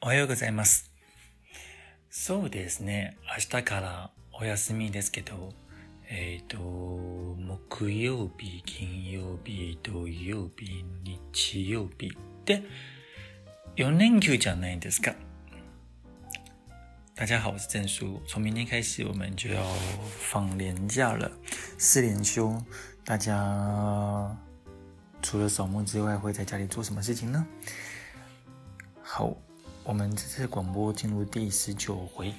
おはようございます。そうですね、明日からお休みですけど、えっ、ー、と、木曜日、金曜日、土曜日、日曜日で4连休じゃないですか。大家好，我是郑叔。从明天开始，我们就要放年假了，四连休。大家除了扫墓之外，会在家里做什么事情呢？好，我们这次广播进入第十九回。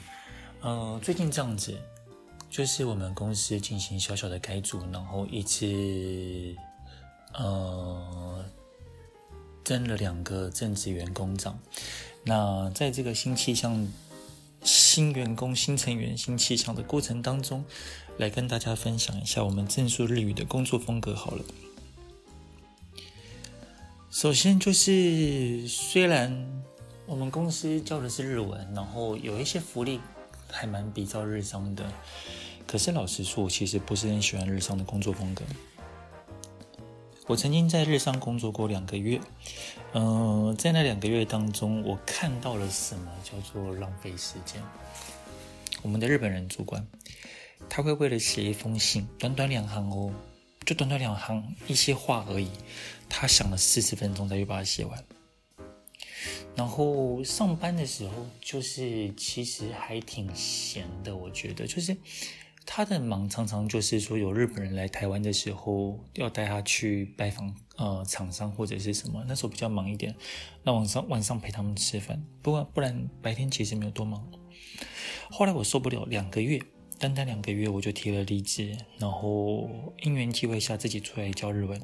呃，最近这样子，就是我们公司进行小小的改组，然后一次呃增了两个正职员工长。那在这个新气象、新员工、新成员、新气象的过程当中，来跟大家分享一下我们正数日语的工作风格。好了。首先就是，虽然我们公司教的是日文，然后有一些福利还蛮比较日商的，可是老实说，我其实不是很喜欢日商的工作风格。我曾经在日商工作过两个月，嗯、在那两个月当中，我看到了什么叫做浪费时间。我们的日本人主管，他会为了写一封信，短短两行哦。就短短两行一些话而已，他想了四十分钟才去把它写完。然后上班的时候，就是其实还挺闲的，我觉得就是他的忙常常就是说有日本人来台湾的时候，要带他去拜访呃厂商或者是什么，那时候比较忙一点。那晚上晚上陪他们吃饭，不过不然白天其实没有多忙。后来我受不了，两个月。单单两个月我就提了离职，然后因缘际会下自己出来教日文，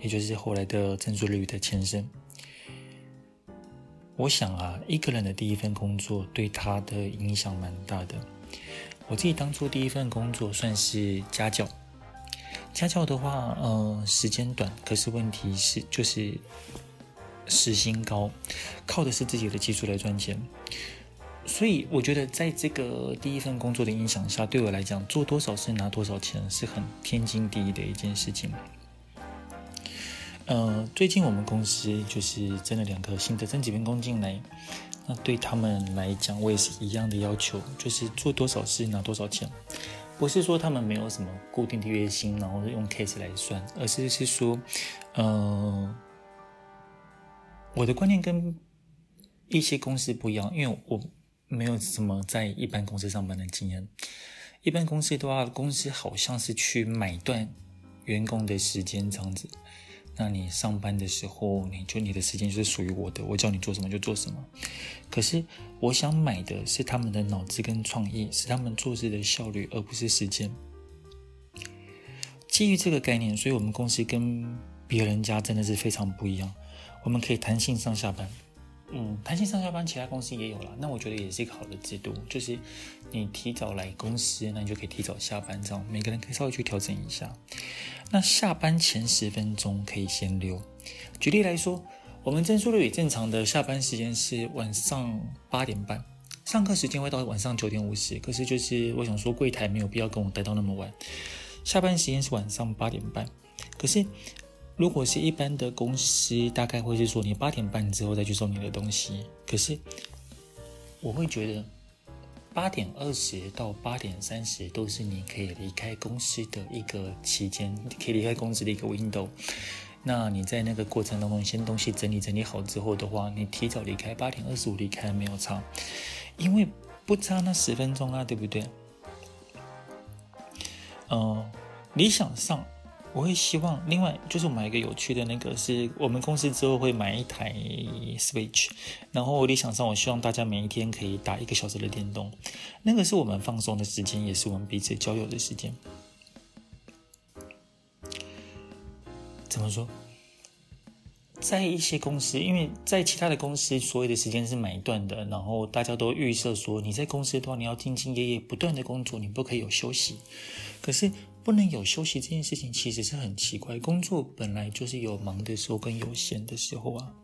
也就是后来的正数日语的前身。我想啊，一个人的第一份工作对他的影响蛮大的。我自己当初第一份工作算是家教，家教的话，呃，时间短，可是问题是就是时薪高，靠的是自己的技术来赚钱。所以我觉得，在这个第一份工作的影响下，对我来讲，做多少事拿多少钱是很天经地义的一件事情。呃，最近我们公司就是增了两个新的正职员工进来，那对他们来讲，我也是一样的要求，就是做多少事拿多少钱，不是说他们没有什么固定的月薪，然后用 case 来算，而是是说，呃，我的观念跟一些公司不一样，因为我。没有什么在一般公司上班的经验，一般公司的话，公司好像是去买断员工的时间这样子。那你上班的时候，你就你的时间就是属于我的，我叫你做什么就做什么。可是我想买的是他们的脑子跟创意，是他们做事的效率，而不是时间。基于这个概念，所以我们公司跟别人家真的是非常不一样。我们可以弹性上下班。嗯，弹性上下班，其他公司也有了。那我觉得也是一个好的制度，就是你提早来公司，那你就可以提早下班，这样每个人可以稍微去调整一下。那下班前十分钟可以先溜。举例来说，我们证书日语正常的下班时间是晚上八点半，上课时间会到晚上九点五十。可是就是我想说，柜台没有必要跟我待到那么晚，下班时间是晚上八点半。可是。如果是一般的公司，大概会是说你八点半之后再去收你的东西。可是我会觉得八点二十到八点三十都是你可以离开公司的一个期间，可以离开公司的一个 window。那你在那个过程当中，先东西整理整理好之后的话，你提早离开，八点二十五离开没有差，因为不差那十分钟啊，对不对？嗯、理想上。我会希望，另外就是我买一个有趣的那个，是我们公司之后会买一台 Switch，然后理想上，我希望大家每一天可以打一个小时的电动，那个是我们放松的时间，也是我们彼此交友的时间。怎么说？在一些公司，因为在其他的公司，所有的时间是买断的，然后大家都预设说，你在公司的话，你要兢兢业业，不断的工作，你不可以有休息。可是不能有休息这件事情，其实是很奇怪。工作本来就是有忙的时候跟有闲的时候啊。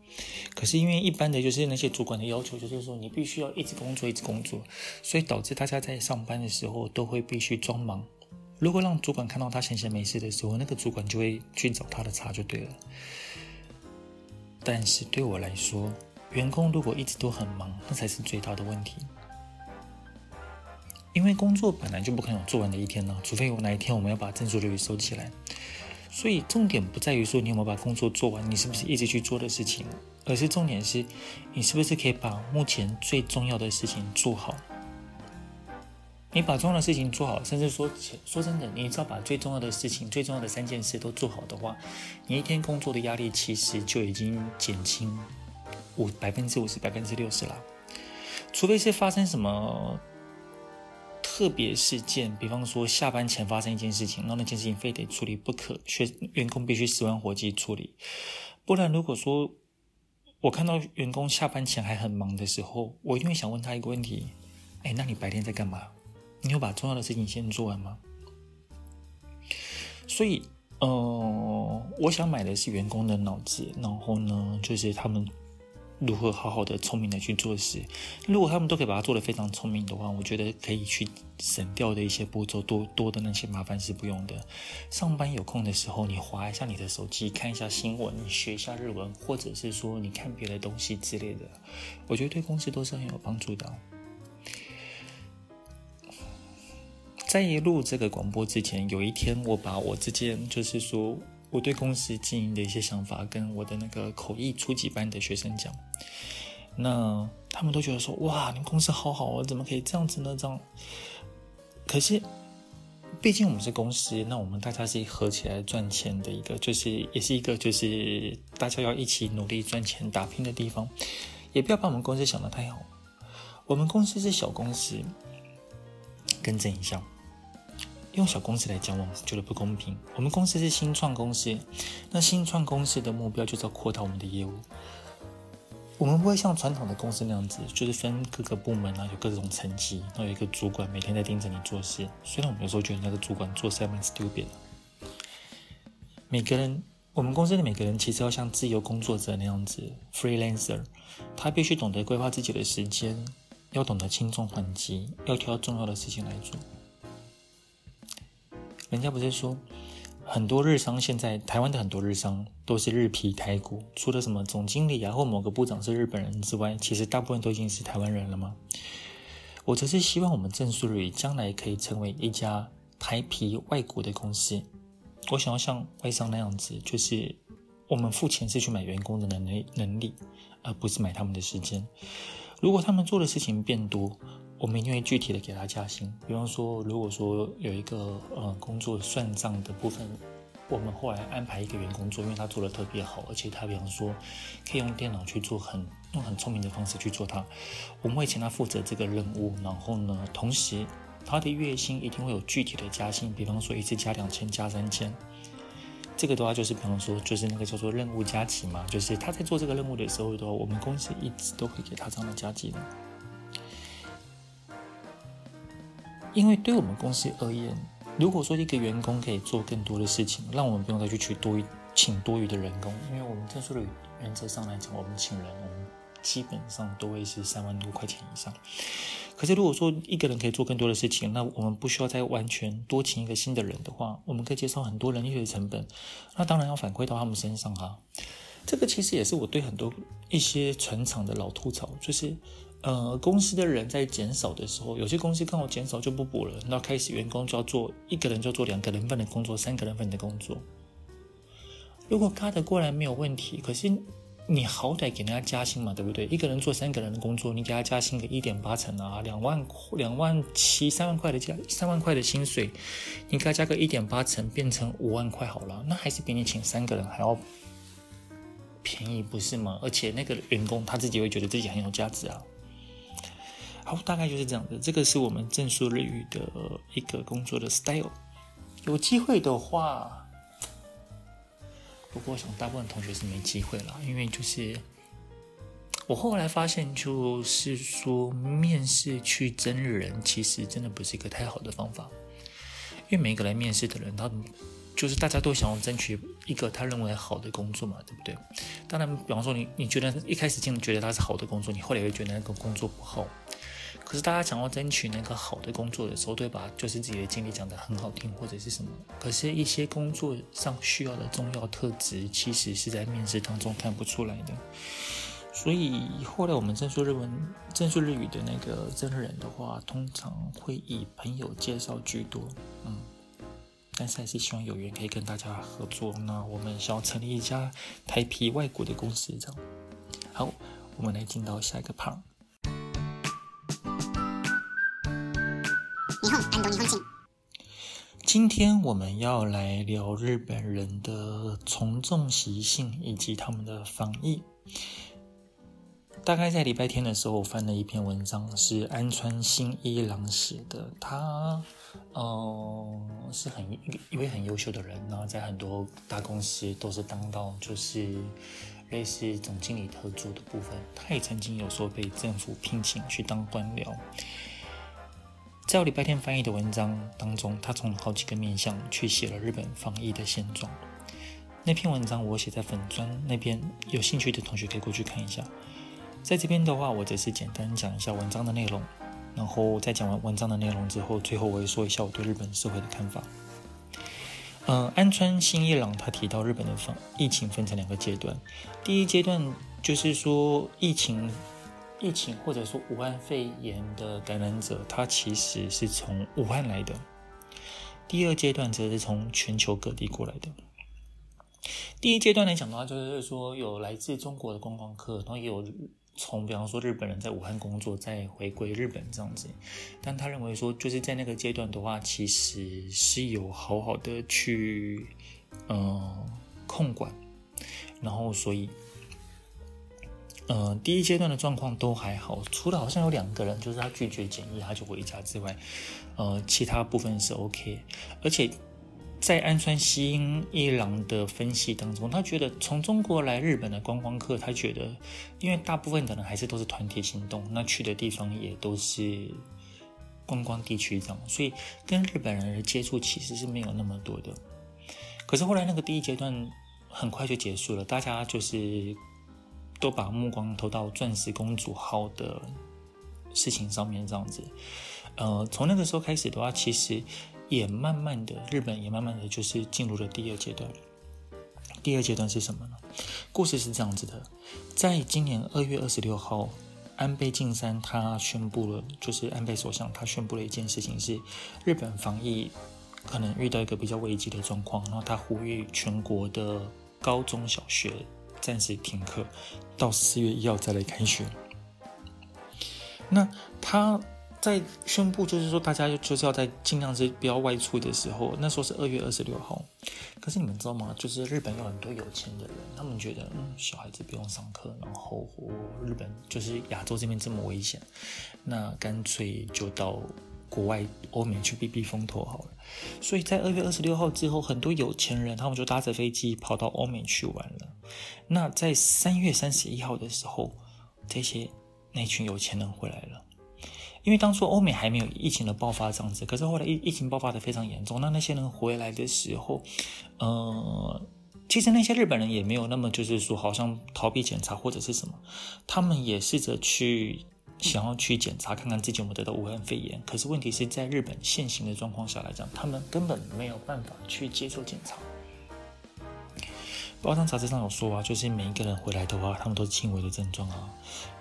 可是因为一般的就是那些主管的要求，就是说你必须要一直工作，一直工作，所以导致大家在上班的时候都会必须装忙。如果让主管看到他闲闲没事的时候，那个主管就会去找他的茬就对了。但是对我来说，员工如果一直都很忙，那才是最大的问题。因为工作本来就不可能有做完的一天呢，除非有哪一天我们要把正数率收起来。所以重点不在于说你有没有把工作做完，你是不是一直去做的事情，而是重点是你是不是可以把目前最重要的事情做好。你把重要的事情做好，甚至说说真的，你只要把最重要的事情、最重要的三件事都做好的话，你一天工作的压力其实就已经减轻五百分之五十、百分之六十了。除非是发生什么特别事件，比方说下班前发生一件事情，然后那件事情非得处理不可，学员工必须十万火急处理。不然，如果说我看到员工下班前还很忙的时候，我一定会想问他一个问题：哎，那你白天在干嘛？你有把重要的事情先做完吗？所以，呃，我想买的是员工的脑子，然后呢，就是他们如何好好的、聪明的去做事。如果他们都可以把它做得非常聪明的话，我觉得可以去省掉的一些步骤，多多的那些麻烦是不用的。上班有空的时候，你划一下你的手机，看一下新闻，你学一下日文，或者是说你看别的东西之类的，我觉得对公司都是很有帮助的。在录这个广播之前，有一天我把我之前就是说我对公司经营的一些想法，跟我的那个口译初级班的学生讲，那他们都觉得说哇，你公司好好哦，怎么可以这样子呢？这样，可是毕竟我们是公司，那我们大家是合起来赚钱的一个，就是也是一个就是大家要一起努力赚钱打拼的地方，也不要把我们公司想得太好，我们公司是小公司，更正一下。用小公司来讲，我们觉得不公平。我们公司是新创公司，那新创公司的目标就是要扩大我们的业务。我们不会像传统的公司那样子，就是分各个部门啊，有各种层级，然后有一个主管每天在盯着你做事。虽然我们有时候觉得那个主管做事蛮 stupid。每个人，我们公司的每个人其实要像自由工作者那样子，freelancer，他必须懂得规划自己的时间，要懂得轻重缓急，要挑重要的事情来做。人家不是说，很多日商现在台湾的很多日商都是日皮台骨，除了什么总经理啊或某个部长是日本人之外，其实大部分都已经是台湾人了吗？我则是希望我们正数日语将来可以成为一家台皮外国的公司。我想要像外商那样子，就是我们付钱是去买员工的能力能力，而不是买他们的时间。如果他们做的事情变多，我们一定会具体的给他加薪。比方说，如果说有一个呃工作算账的部分，我们后来安排一个员工做，因为他做的特别好，而且他比方说可以用电脑去做很用很聪明的方式去做它，我们会请他负责这个任务。然后呢，同时他的月薪一定会有具体的加薪，比方说一次加两千、加三千。这个的话就是比方说就是那个叫做任务加给嘛，就是他在做这个任务的时候的话，我们公司一直都会给他这样的加给的。因为对我们公司而言，如果说一个员工可以做更多的事情，让我们不用再去取多余请多余的人工，因为我们特殊的原则上来讲，我们请人，我们基本上都会是三万多块钱以上。可是如果说一个人可以做更多的事情，那我们不需要再完全多请一个新的人的话，我们可以节省很多人力的成本，那当然要反馈到他们身上哈。这个其实也是我对很多一些船厂的老吐槽，就是。呃，公司的人在减少的时候，有些公司刚好减少就不补了，那开始员工就要做一个人就做两个人份的工作，三个人份的工作。如果 cut 过来没有问题，可是你好歹给人家加薪嘛，对不对？一个人做三个人的工作，你给他加薪个一点八成啊，两万两万七三万块的加三万块的薪水，你给他加个一点八成，变成五万块好了，那还是比你请三个人还要便宜，不是吗？而且那个员工他自己会觉得自己很有价值啊。好，大概就是这样的。这个是我们正数日语的一个工作的 style。有机会的话，不过我想大部分同学是没机会了，因为就是我后来发现，就是说面试去真人，其实真的不是一个太好的方法，因为每一个来面试的人，他就是大家都想要争取一个他认为好的工作嘛，对不对？当然，比方说你你觉得一开始进觉得他是好的工作，你后来又觉得那个工作不好。可是大家想要争取那个好的工作的时候，对吧？就是自己的经历讲得很好听，或者是什么。可是，一些工作上需要的重要特质，其实是在面试当中看不出来的。所以后来我们正数日文、正数日语的那个征人的话，通常会以朋友介绍居多。嗯，但是还是希望有缘可以跟大家合作。那我们想要成立一家台啤外国的公司，这样。好，我们来进到下一个 part。今天我们要来聊日本人的从众习性以及他们的防疫。大概在礼拜天的时候，我翻了一篇文章，是安川新一郎写的。他，呃，是很一位很优秀的人，然后在很多大公司都是当到就是类似总经理特助的部分。他也曾经有时候被政府聘请去当官僚。在我礼拜天翻译的文章当中，他从好几个面向去写了日本防疫的现状。那篇文章我写在粉专那边，有兴趣的同学可以过去看一下。在这边的话，我只是简单讲一下文章的内容，然后在讲完文章的内容之后，最后我会说一下我对日本社会的看法。嗯、安川新一郎他提到日本的防疫情分成两个阶段，第一阶段就是说疫情。疫情或者说武汉肺炎的感染者，他其实是从武汉来的。第二阶段则是从全球各地过来的。第一阶段来讲的话，就是说有来自中国的观光客，然后也有从比方说日本人在武汉工作再回归日本这样子。但他认为说，就是在那个阶段的话，其实是有好好的去嗯、呃、控管，然后所以。呃，第一阶段的状况都还好，除了好像有两个人，就是他拒绝检疫，他就回家之外，呃，其他部分是 OK。而且在安川西英一郎的分析当中，他觉得从中国来日本的观光客，他觉得因为大部分的人还是都是团体行动，那去的地方也都是观光地区这样，所以跟日本人的接触其实是没有那么多的。可是后来那个第一阶段很快就结束了，大家就是。都把目光投到钻石公主号的事情上面，这样子。呃，从那个时候开始的话，其实也慢慢的，日本也慢慢的就是进入了第二阶段。第二阶段是什么呢？故事是这样子的，在今年二月二十六号，安倍晋三他宣布了，就是安倍首相他宣布了一件事情，是日本防疫可能遇到一个比较危机的状况，然后他呼吁全国的高中小学。暂时停课，到四月一号再来开学。那他在宣布，就是说大家就是要在尽量是不要外出的时候，那时候是二月二十六号。可是你们知道吗？就是日本有很多有钱的人，他们觉得嗯，小孩子不用上课，然后日本就是亚洲这边这么危险，那干脆就到。国外欧美去避避风头好了，所以在二月二十六号之后，很多有钱人他们就搭着飞机跑到欧美去玩了。那在三月三十一号的时候，这些那群有钱人回来了，因为当初欧美还没有疫情的爆发这样子，可是后来疫疫情爆发的非常严重。那那些人回来的时候，呃，其实那些日本人也没有那么就是说好像逃避检查或者是什么，他们也试着去。想要去检查看看自己有没有得到武汉肺炎，可是问题是在日本现行的状况下来讲，他们根本没有办法去接受检查。报章杂志上有说啊，就是每一个人回来的话，他们都是轻微的症状啊，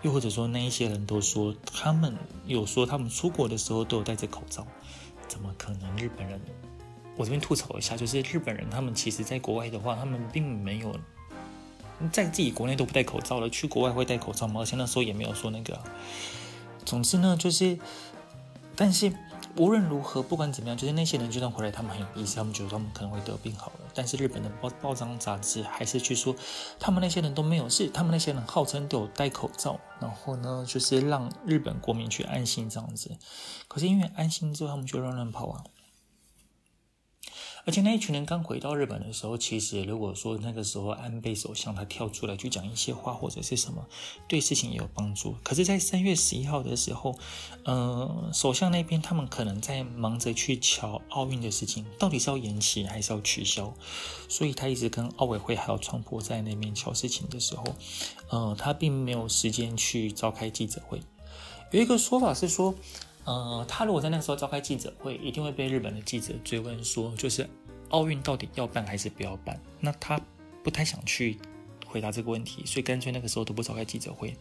又或者说那一些人都说他们有说他们出国的时候都有戴着口罩，怎么可能？日本人，我这边吐槽一下，就是日本人他们其实在国外的话，他们并没有。在自己国内都不戴口罩了，去国外会戴口罩吗？而且那时候也没有说那个。总之呢，就是，但是无论如何，不管怎么样，就是那些人就算回来，他们很有意思，他们觉得他们可能会得病好了。但是日本的报报章杂志还是去说，他们那些人都没有事，他们那些人号称都有戴口罩，然后呢，就是让日本国民去安心这样子。可是因为安心之后，他们就乱乱跑啊。而且那一群人刚回到日本的时候，其实如果说那个时候安倍首相他跳出来去讲一些话或者是什么，对事情也有帮助。可是，在三月十一号的时候，呃，首相那边他们可能在忙着去瞧奥运的事情，到底是要延期还是要取消？所以他一直跟奥委会还有川普在那边乔事情的时候，呃，他并没有时间去召开记者会。有一个说法是说，呃，他如果在那个时候召开记者会，一定会被日本的记者追问说，就是奥运到底要办还是不要办？那他不太想去回答这个问题，所以干脆那个时候都不召开记者会。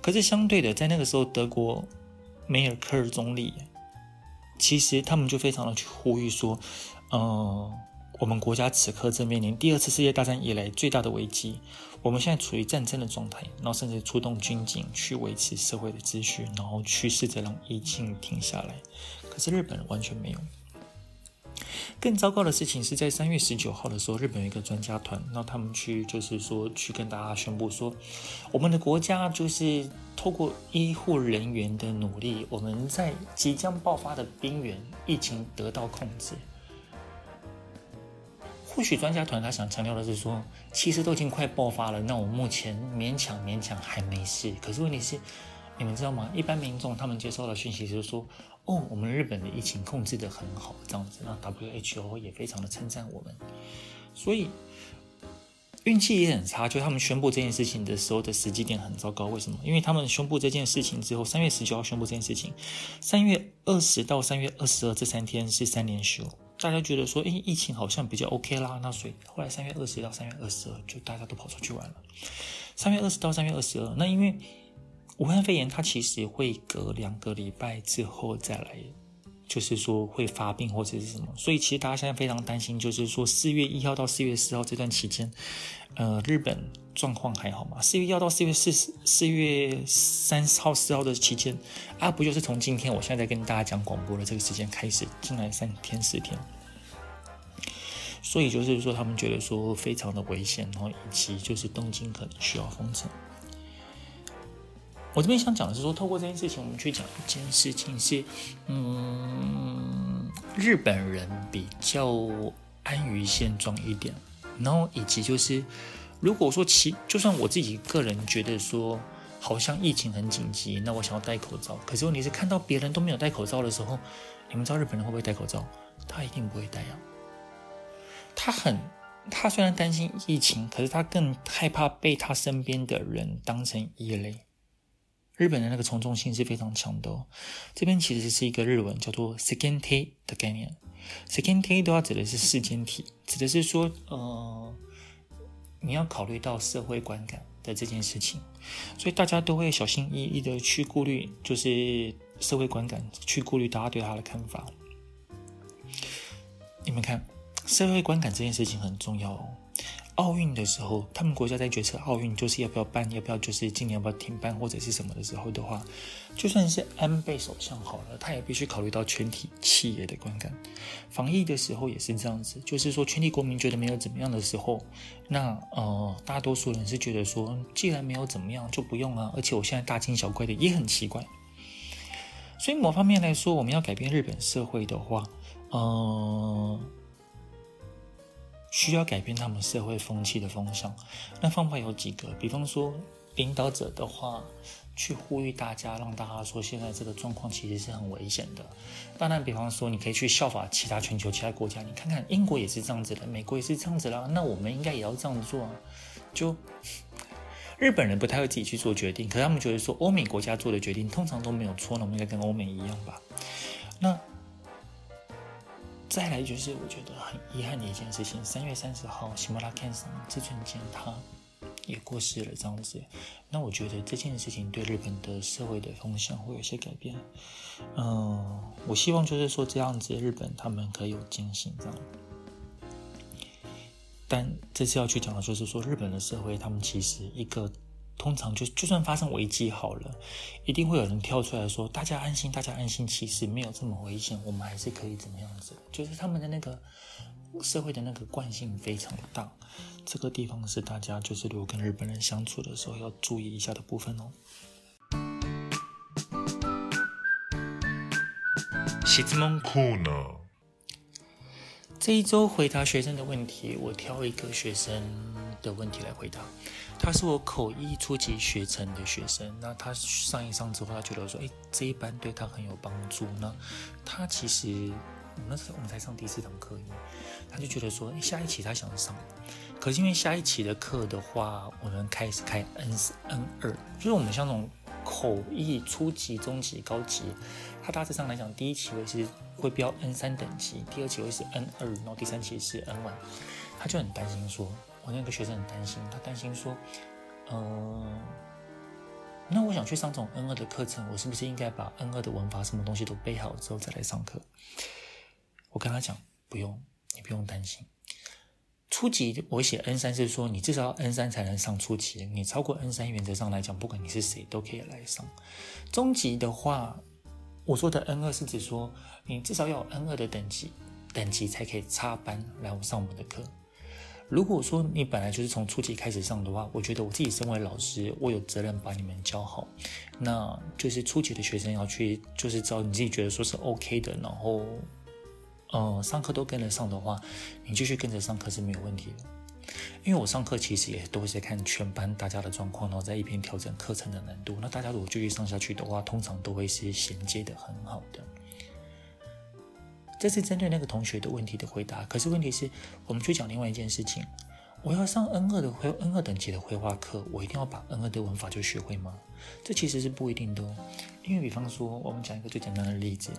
可是相对的，在那个时候，德国梅尔克尔总理其实他们就非常的去呼吁说，呃，我们国家此刻正面临第二次世界大战以来最大的危机。我们现在处于战争的状态，然后甚至出动军警去维持社会的秩序，然后去试着让疫情停下来。可是日本完全没有。更糟糕的事情是在三月十九号的时候，日本有一个专家团，然后他们去就是说去跟大家宣布说，我们的国家就是透过医护人员的努力，我们在即将爆发的边缘，疫情得到控制。或许专家团他想强调的是说，其实都已经快爆发了，那我目前勉强勉强还没事。可是问题是，你们知道吗？一般民众他们接收到讯息就是说，哦，我们日本的疫情控制得很好，这样子。那 WHO 也非常的称赞我们，所以运气也很差。就他们宣布这件事情的时候的时机点很糟糕。为什么？因为他们宣布这件事情之后，三月十九号宣布这件事情，三月二十到三月二十二这三天是三连休。大家觉得说，诶，疫情好像比较 OK 啦，那所以后来三月二十到三月二十二，就大家都跑出去玩了。三月二十到三月二十二，那因为武汉肺炎它其实会隔两个礼拜之后再来，就是说会发病或者是什么，所以其实大家现在非常担心，就是说四月一号到四月四号这段期间，呃，日本。状况还好吗？四月一号到四月四四月三号四号的期间啊，不就是从今天我现在在跟大家讲广播的这个时间开始，进来三天四天，所以就是说他们觉得说非常的危险，然后以及就是东京可能需要封城。我这边想讲的是说，透过这件事情，我们去讲一件事情是，嗯，日本人比较安于现状一点，然后以及就是。如果说其就算我自己个人觉得说好像疫情很紧急，那我想要戴口罩，可是问题是看到别人都没有戴口罩的时候，你们知道日本人会不会戴口罩？他一定不会戴啊。他很，他虽然担心疫情，可是他更害怕被他身边的人当成异类。日本的那个从众性是非常强的哦。这边其实是一个日文叫做 “sekente” 的概念，“sekente” 的话指的是世间体，指的是说呃。你要考虑到社会观感的这件事情，所以大家都会小心翼翼的去顾虑，就是社会观感，去顾虑大家对他的看法。你们看，社会观感这件事情很重要哦。奥运的时候，他们国家在决策奥运就是要不要办，要不要就是今年要不要停办或者是什么的时候的话，就算是安倍首相好了，他也必须考虑到全体企业的观感。防疫的时候也是这样子，就是说全体国民觉得没有怎么样的时候，那呃大多数人是觉得说，既然没有怎么样就不用啊，而且我现在大惊小怪的也很奇怪。所以某方面来说，我们要改变日本社会的话，呃。需要改变他们社会风气的风向，那方法有几个，比方说领导者的话，去呼吁大家，让大家说现在这个状况其实是很危险的。当然，比方说你可以去效法其他全球其他国家，你看看英国也是这样子的，美国也是这样子啦，那我们应该也要这样做啊。就 日本人不太会自己去做决定，可他们觉得说欧美国家做的决定通常都没有错，那我们应该跟欧美一样吧？那。再来就是我觉得很遗憾的一件事情，三月三十号，西村健さん志村健他也过世了，这样子。那我觉得这件事情对日本的社会的风向会有些改变。嗯，我希望就是说这样子，日本他们可以有惊醒这样。但这次要去讲的就是说，日本的社会他们其实一个。通常就就算发生危机好了，一定会有人跳出来说：“大家安心，大家安心，其实没有这么危险，我们还是可以怎么样子。”就是他们的那个社会的那个惯性非常大，这个地方是大家就是如果跟日本人相处的时候要注意一下的部分哦。质问コーナー。这一周回答学生的问题，我挑一个学生的问题来回答。他是我口译初级学程的学生，那他上一上之后，他觉得说，诶，这一班对他很有帮助。那他其实那时候我们才上第四堂课，他就觉得说，诶，下一期他想上，可是因为下一期的课的话，我们开始开 N N 二，就是我们像这种口译初级、中级、高级，他大致上来讲，第一期会是会标 N 三等级，第二期会是 N 二，然后第三期是 N 万他就很担心说。我那个学生很担心，他担心说，嗯、呃，那我想去上这种 N 二的课程，我是不是应该把 N 二的文法什么东西都背好之后再来上课？我跟他讲，不用，你不用担心。初级我写 N 三是说，你至少要 N 三才能上初级，你超过 N 三原则上来讲，不管你是谁都可以来上。中级的话，我说的 N 二是指说，你至少要有 N 二的等级，等级才可以插班来上我们的课。如果说你本来就是从初级开始上的话，我觉得我自己身为老师，我有责任把你们教好。那就是初级的学生要去，就是知道你自己觉得说是 OK 的，然后，呃，上课都跟得上的话，你继续跟着上课是没有问题的。因为我上课其实也都是在看全班大家的状况，然后再一边调整课程的难度。那大家如果继续上下去的话，通常都会是衔接的很好的。这是针对那个同学的问题的回答。可是问题是，我们去讲另外一件事情。我要上 N 二的会 N 二等级的绘画课，我一定要把 N 二的文法就学会吗？这其实是不一定的哦。因为比方说，我们讲一个最简单的例子，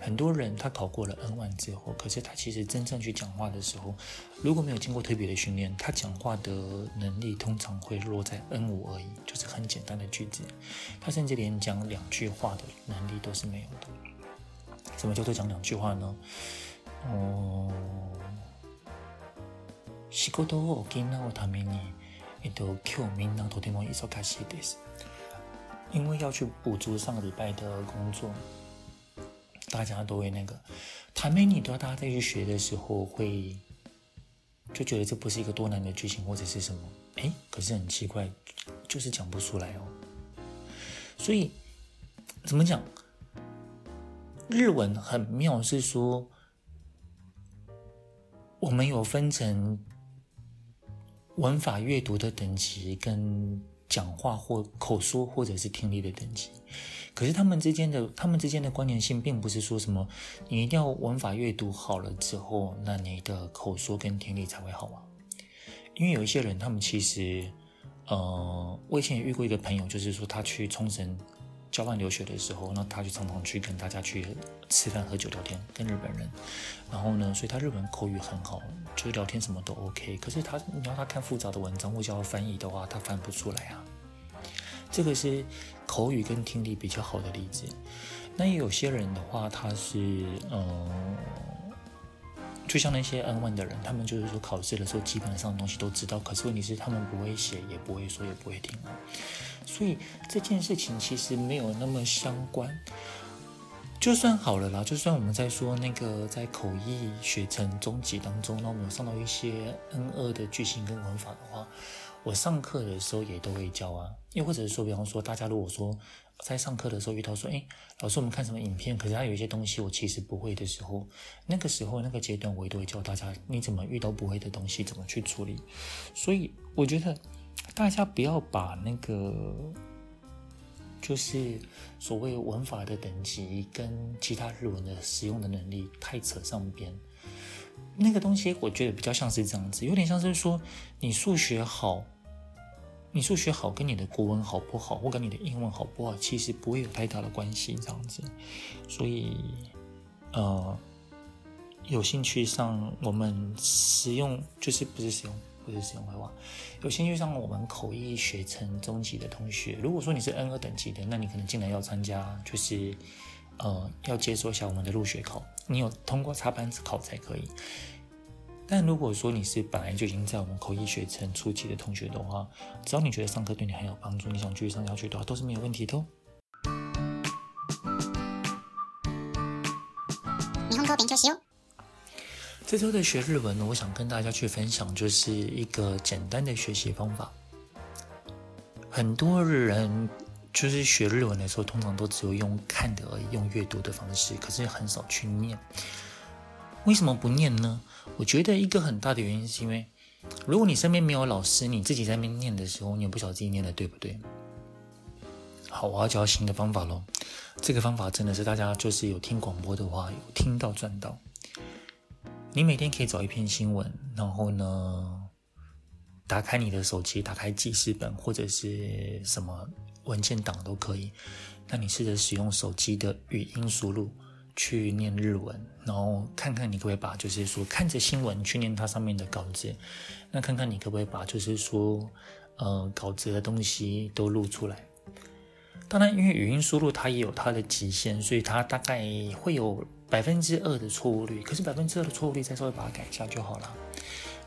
很多人他考过了 N 1之后，可是他其实真正去讲话的时候，如果没有经过特别的训练，他讲话的能力通常会落在 N 五而已，就是很简单的句子，他甚至连讲两句话的能力都是没有的。什么叫做讲两句话呢？哦，仕事を补うために、えっと、今日みんなとても忙しいです。因为要去补足上个礼拜的工作， 大家都会那个。ために都要大家再去学的时候，会就觉得这不是一个多难的句型或者是什么？哎，可是很奇怪，就是讲不出来哦。所以怎么讲？日文很妙，是说我们有分成文法阅读的等级，跟 讲话或口说或者是听力的等级。可是他们之间的他们之间的关联性，并不是说什么你一定要文法阅读好了之后，那你的口说跟听力才会好啊。因为有一些人，他们其实，呃，我以前也遇过一个朋友，就是说他去冲绳。交换留学的时候，那他就常常去跟大家去吃饭、喝酒、聊天，跟日本人。然后呢，所以他日本口语很好，就是聊天什么都 OK。可是他，你要他看复杂的文章或叫他翻译的话，他翻不出来啊。这个是口语跟听力比较好的例子。那也有些人的话，他是嗯。就像那些 N1 的人，他们就是说考试的时候基本上东西都知道，可是问题是他们不会写，也不会说，也不会听啊。所以这件事情其实没有那么相关。就算好了啦，就算我们在说那个在口译学程中级当中，那我们上到一些 N2 的句型跟文法的话，我上课的时候也都会教啊。又或者是说，比方说大家如果说。在上课的时候遇到说，哎，老师，我们看什么影片？可是他有一些东西我其实不会的时候，那个时候那个阶段我也都会教大家，你怎么遇到不会的东西怎么去处理。所以我觉得大家不要把那个就是所谓文法的等级跟其他日文的使用的能力太扯上边。那个东西我觉得比较像是这样子，有点像是说你数学好。你数学好跟你的国文好不好，或跟你的英文好不好，其实不会有太大的关系，这样子。所以，呃，有兴趣上我们使用，就是不是使用，不是使用外话，有兴趣上我们口译学程中级的同学，如果说你是 N 二等级的，那你可能进来要参加，就是呃，要接受一下我们的入学考，你有通过插班考才可以。但如果说你是本来就已经在我们口译学程初级的同学的话，只要你觉得上课对你很有帮助，你想继续上下去的话，都是没有问题的哦。这周的学日文呢，我想跟大家去分享，就是一个简单的学习方法。很多人就是学日文的时候，通常都只有用看的而已，用阅读的方式，可是很少去念。为什么不念呢？我觉得一个很大的原因是因为，如果你身边没有老师，你自己在那边念的时候，你也不晓得自己念的对不对。好，我要教新的方法喽。这个方法真的是大家就是有听广播的话，有听到赚到。你每天可以找一篇新闻，然后呢，打开你的手机，打开记事本或者是什么文件档都可以。那你试着使用手机的语音输入去念日文，然后看看你可不可以把就是说看着新闻去念它上面的稿子。那看看你可不可以把就是说呃稿子的东西都录出来。当然，因为语音输入它也有它的极限，所以它大概会有百分之二的错误率。可是百分之二的错误率，再稍微把它改一下就好了。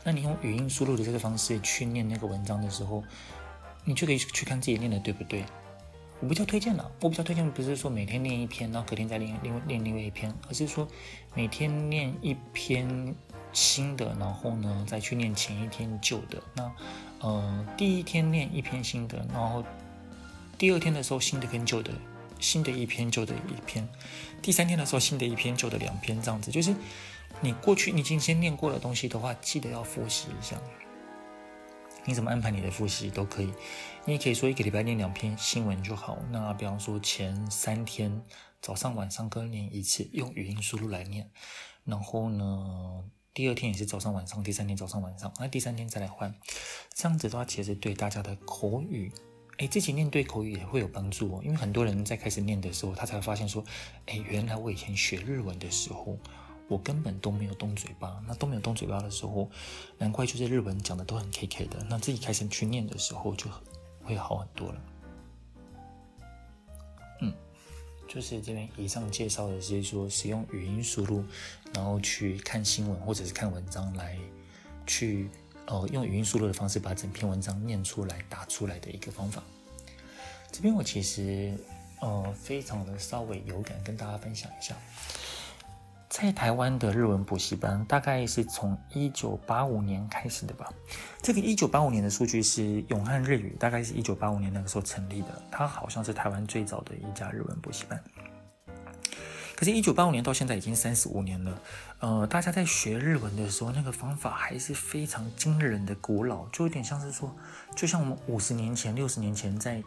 那你用语音输入的这个方式去念那个文章的时候，你就可以去看自己念的对不对。我比较推荐了，我比较推荐不是说每天念一篇，然后隔天再念另外念另外一篇，而是说每天念一篇新的，然后呢再去念前一天旧的。那呃，第一天念一篇新的，然后。第二天的时候，新的跟旧的，新的一篇，旧的一篇。第三天的时候，新的一篇，旧的两篇，这样子。就是你过去你已经先念过的东西的话，记得要复习一下。你怎么安排你的复习都可以。你也可以说一个礼拜念两篇新闻就好。那比方说前三天早上晚上各念一次，用语音输入来念。然后呢，第二天也是早上晚上，第三天早上晚上，那第三天再来换。这样子的话，其实对大家的口语。哎，自己念对口语也会有帮助哦，因为很多人在开始念的时候，他才发现说，哎，原来我以前学日文的时候，我根本都没有动嘴巴，那都没有动嘴巴的时候，难怪就是日文讲的都很 K K 的。那自己开始去念的时候，就会好很多了。嗯，就是这边以上介绍的是说，使用语音输入，然后去看新闻或者是看文章来去。呃，用语音输入的方式把整篇文章念出来、打出来的一个方法。这边我其实呃非常的稍微有感，跟大家分享一下。在台湾的日文补习班大概是从一九八五年开始的吧。这个一九八五年的数据是永汉日语，大概是一九八五年那个时候成立的。它好像是台湾最早的一家日文补习班。可是，一九八五年到现在已经三十五年了。呃，大家在学日文的时候，那个方法还是非常惊人的古老，就有点像是说，就像我们五十年前、六十年前在，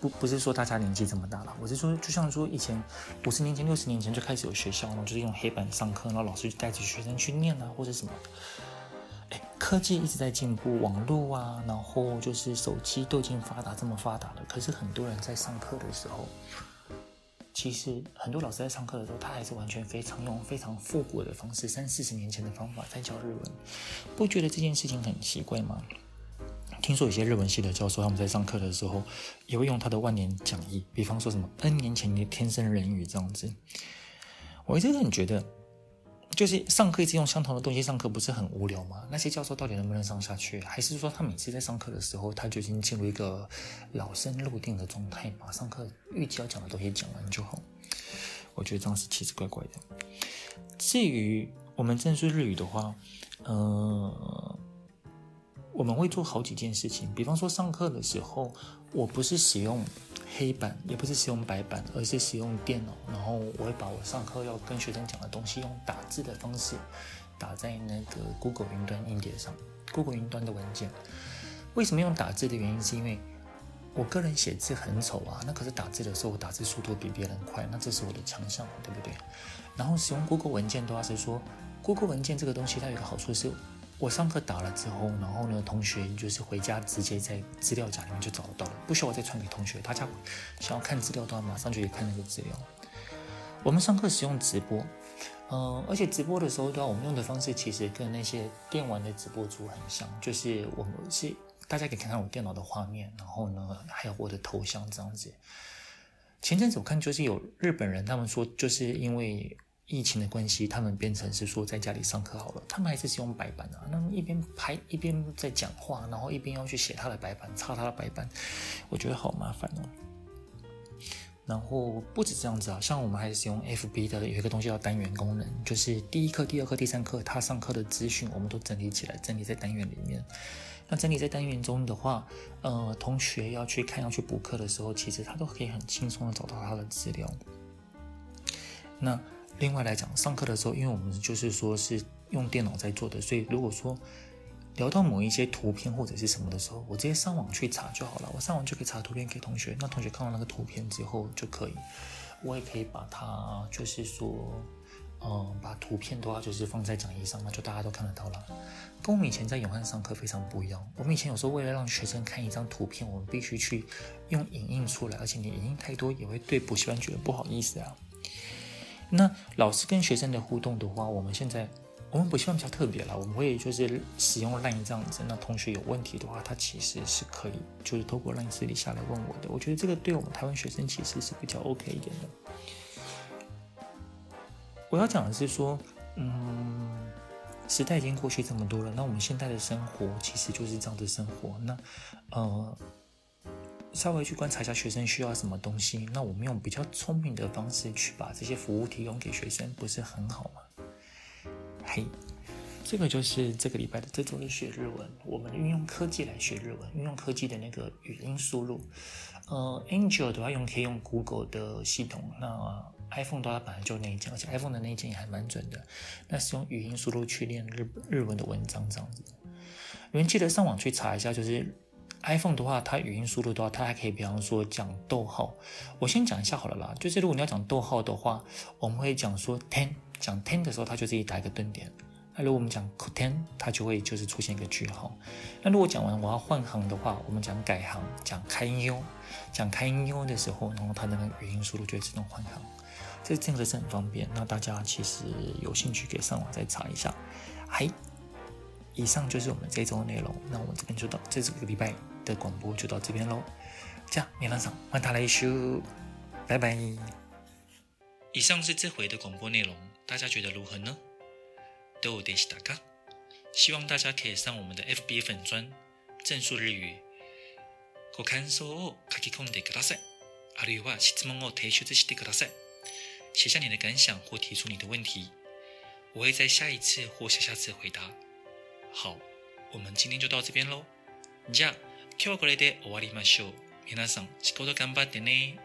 不不是说大家年纪这么大了，我是说，就像说以前五十年前、六十年前就开始有学校，然后就是用黑板上课，然后老师就带着学生去念啊，或者什么。哎，科技一直在进步，网络啊，然后就是手机都已经发达这么发达了，可是很多人在上课的时候。其实很多老师在上课的时候，他还是完全非常用非常复古的方式，三四十年前的方法在教日文，不觉得这件事情很奇怪吗？听说有些日文系的教授他们在上课的时候，也会用他的万年讲义，比方说什么 N 年前的天生人语这样子，我一直很觉得。就是上课一直用相同的东西上课，不是很无聊吗？那些教授到底能不能上下去？还是说他每次在上课的时候，他就已经进入一个老生入定的状态，把上课预计要讲的东西讲完就好？我觉得这样是奇奇怪怪的。至于我们正式日语的话，呃，我们会做好几件事情，比方说上课的时候，我不是使用。黑板也不是使用白板，而是使用电脑。然后我会把我上课要跟学生讲的东西用打字的方式打在那个 Google 云端硬碟上，Google 云端的文件。为什么用打字的原因是因为我个人写字很丑啊，那可是打字的时候我打字速度比别人快，那这是我的强项，对不对？然后使用 Google 文件的话是说，Google 文件这个东西它有个好处是。我上课打了之后，然后呢，同学就是回家直接在资料夹里面就找到了，不需要我再传给同学。大家想要看资料的话，马上就可以看那个资料。我们上课使用直播，嗯、而且直播的时候的话，我们用的方式其实跟那些电玩的直播主很像，就是我们是大家可以看看我电脑的画面，然后呢，还有我的头像这样子。前阵子我看就是有日本人，他们说就是因为。疫情的关系，他们变成是说在家里上课好了，他们还是使用白板啊。那么一边拍一边在讲话，然后一边要去写他的白板，擦他的白板，我觉得好麻烦哦。然后不止这样子啊，像我们还是使用 FB 的有一个东西叫单元功能，就是第一课、第二课、第三课他上课的资讯，我们都整理起来，整理在单元里面。那整理在单元中的话，呃，同学要去看要去补课的时候，其实他都可以很轻松的找到他的资料。那另外来讲，上课的时候，因为我们就是说是用电脑在做的，所以如果说聊到某一些图片或者是什么的时候，我直接上网去查就好了。我上网就可以查图片给同学，那同学看到那个图片之后就可以，我也可以把它就是说。嗯，把图片的话就是放在讲义上，那就大家都看得到了。跟我们以前在永汉上课非常不一样。我们以前有时候为了让学生看一张图片，我们必须去用影印出来，而且你影印太多也会对补习班觉得不好意思啊。那老师跟学生的互动的话，我们现在我们补习班比较特别了，我们会就是使用 LINE 这样子。那同学有问题的话，他其实是可以就是透过 LINE 私底下来问我的。我觉得这个对我们台湾学生其实是比较 OK 一点的。我要讲的是说，嗯，时代已经过去这么多了，那我们现在的生活其实就是这样的生活。那，呃，稍微去观察一下学生需要什么东西，那我们用比较聪明的方式去把这些服务提供给学生，不是很好吗？嘿，这个就是这个礼拜的这周的学日文，我们运用科技来学日文，运用科技的那个语音输入。呃，Angel 的话用可以用 Google 的系统，那。iPhone 的话本来就内建，而且 iPhone 的内建也还蛮准的。那是用语音输入去练日日文的文章这样子。你们记得上网去查一下，就是 iPhone 的话，它语音输入的话，它还可以，比方说讲逗号。我先讲一下好了啦，就是如果你要讲逗号的话，我们会讲说 ten，讲 ten 的时候，它就自己打一个顿点。那如果我们讲 ten，它就会就是出现一个句号。那如果讲完我要换行的话，我们讲改行，讲开音优，讲开音优的时候，然后它那个语音输入就会自动换行。这这个是很方便，那大家其实有兴趣可以上网再查一下。嗨，以上就是我们这周的内容，那我们这边就到这这个礼拜的广播就到这边喽。这样，皆さんまた来周，拜拜。以上是这回的广播内容，大家觉得如何呢？どうでしたか？希望大家可以上我们的 FB 粉专正数日语，ご感想を书き込んでください。あるいは质问を提出してください。写下你的感想或提出你的问题，我会在下一次或下下次回答。好，我们今天就到这边喽。じゃあ、 今日はこれで終わりましょう。皆さん、仕事頑張ってね。